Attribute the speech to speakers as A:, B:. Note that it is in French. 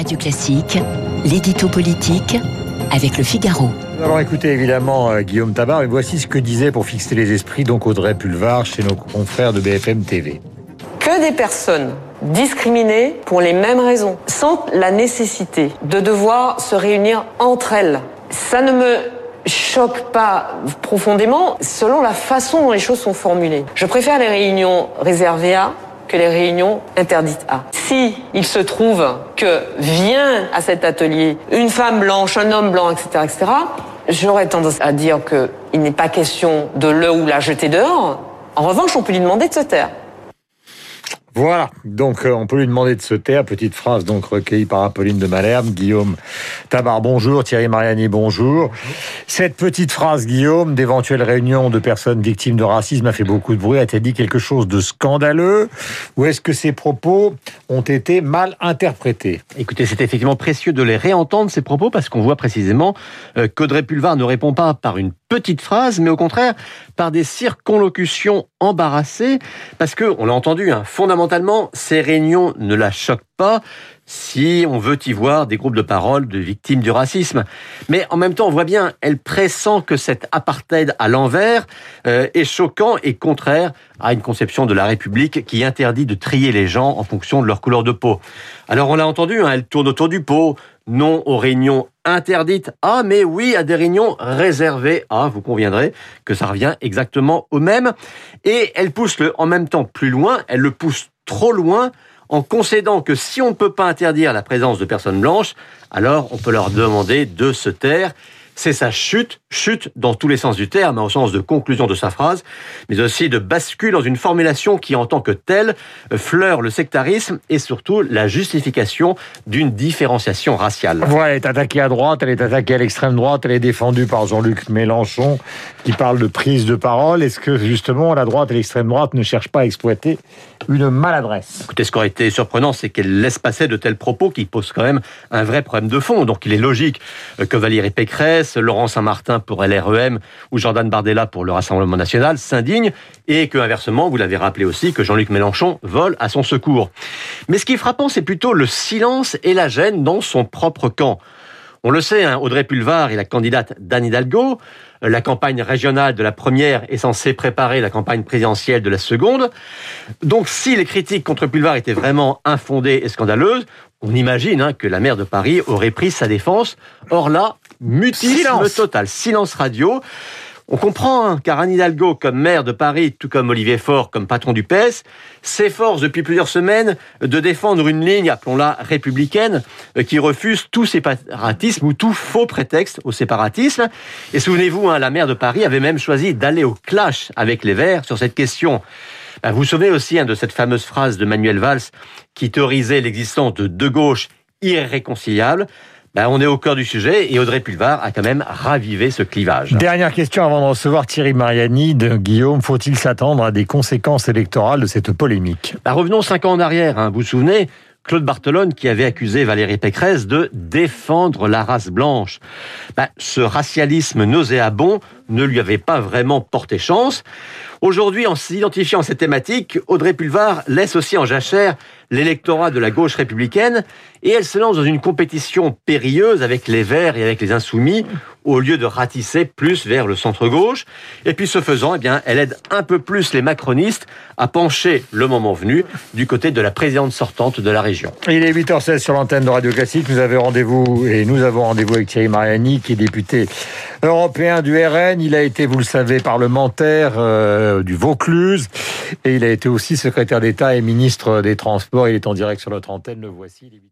A: Radio Classique, l'édito politique avec le Figaro.
B: Nous allons écouter évidemment euh, Guillaume Tabar, et voici ce que disait pour fixer les esprits donc Audrey Pulvar chez nos confrères de BFM TV.
C: Que des personnes discriminées pour les mêmes raisons sentent la nécessité de devoir se réunir entre elles. Ça ne me choque pas profondément selon la façon dont les choses sont formulées. Je préfère les réunions réservées à que les réunions interdites à. Si il se trouve que vient à cet atelier une femme blanche, un homme blanc, etc., etc., j'aurais tendance à dire qu'il n'est pas question de le ou la jeter dehors. En revanche, on peut lui demander de se taire.
B: Voilà, donc euh, on peut lui demander de se taire. Petite phrase donc recueillie par Apolline de Malherbe. Guillaume Tabar, bonjour. Thierry Mariani, bonjour. Cette petite phrase, Guillaume, d'éventuelle réunion de personnes victimes de racisme a fait beaucoup de bruit. A-t-elle dit quelque chose de scandaleux? Ou est-ce que ces propos ont été mal interprétés?
D: Écoutez, c'est effectivement précieux de les réentendre, ces propos, parce qu'on voit précisément euh, qu'Audrey Pulvar ne répond pas par une petite phrase, mais au contraire par des circonlocutions embarrassées, parce que, on l'a entendu, hein, fondamentalement, ces réunions ne la choquent pas si on veut y voir des groupes de parole de victimes du racisme. Mais en même temps, on voit bien, elle pressent que cet apartheid à l'envers euh, est choquant et contraire à une conception de la République qui interdit de trier les gens en fonction de leur couleur de peau. Alors on l'a entendu, hein, elle tourne autour du pot, non aux réunions interdites, ah mais oui à des réunions réservées, ah vous conviendrez que ça revient exactement au même, et elle pousse en même temps plus loin, elle le pousse trop loin en concédant que si on ne peut pas interdire la présence de personnes blanches, alors on peut leur demander de se taire c'est sa chute, chute dans tous les sens du terme, au sens de conclusion de sa phrase, mais aussi de bascule dans une formulation qui, en tant que telle, fleure le sectarisme et surtout la justification d'une différenciation raciale.
B: Voilà, elle est attaquée à droite, elle est attaquée à l'extrême droite, elle est défendue par Jean-Luc Mélenchon qui parle de prise de parole. Est-ce que justement la droite et l'extrême droite ne cherchent pas à exploiter une maladresse?
D: Écoutez, ce qui aurait été surprenant, c'est qu'elle laisse passer de tels propos qui posent quand même un vrai problème de fond. Donc il est logique que Valérie Pécresse Laurent Saint-Martin pour LREM ou Jordan Bardella pour le Rassemblement national s'indignent et que inversement, vous l'avez rappelé aussi, que Jean-Luc Mélenchon vole à son secours. Mais ce qui est frappant, c'est plutôt le silence et la gêne dans son propre camp. On le sait, hein, Audrey Pulvar est la candidate d'Anne Hidalgo. La campagne régionale de la première est censée préparer la campagne présidentielle de la seconde. Donc, si les critiques contre Pulvar étaient vraiment infondées et scandaleuses, on imagine hein, que la maire de Paris aurait pris sa défense. Or là, mutisme silence. total, silence radio. On comprend, hein, car Anne Hidalgo, comme maire de Paris, tout comme Olivier Faure, comme patron du PS, s'efforce depuis plusieurs semaines de défendre une ligne, appelons-la républicaine, euh, qui refuse tout séparatisme ou tout faux prétexte au séparatisme. Et souvenez-vous, hein, la maire de Paris avait même choisi d'aller au clash avec les Verts sur cette question. Ben, vous vous souvenez aussi hein, de cette fameuse phrase de Manuel Valls qui théorisait l'existence de deux gauches irréconciliables ben, on est au cœur du sujet et Audrey Pulvar a quand même ravivé ce clivage.
B: Dernière question avant de recevoir Thierry Mariani de Guillaume. Faut-il s'attendre à des conséquences électorales de cette polémique?
D: Ben, Revenons cinq ans en arrière. Hein. Vous vous souvenez Claude Bartolone qui avait accusé Valérie Pécresse de défendre la race blanche. Ben, ce racialisme nauséabond ne lui avait pas vraiment porté chance. Aujourd'hui, en s'identifiant à cette thématique, Audrey Pulvar laisse aussi en jachère l'électorat de la gauche républicaine et elle se lance dans une compétition périlleuse avec les Verts et avec les Insoumis au lieu de ratisser plus vers le centre-gauche. Et puis ce faisant, eh bien, elle aide un peu plus les macronistes à pencher le moment venu du côté de la présidente sortante de la région.
B: Il est 8h16 sur l'antenne de Radio Classique. Nous avons rendez-vous et nous avons rendez-vous avec Thierry Mariani qui est député européen du RN. Il a été, vous le savez, parlementaire euh, du Vaucluse et il a été aussi secrétaire d'État et ministre des Transports. Il est en direct sur notre antenne. Le voici.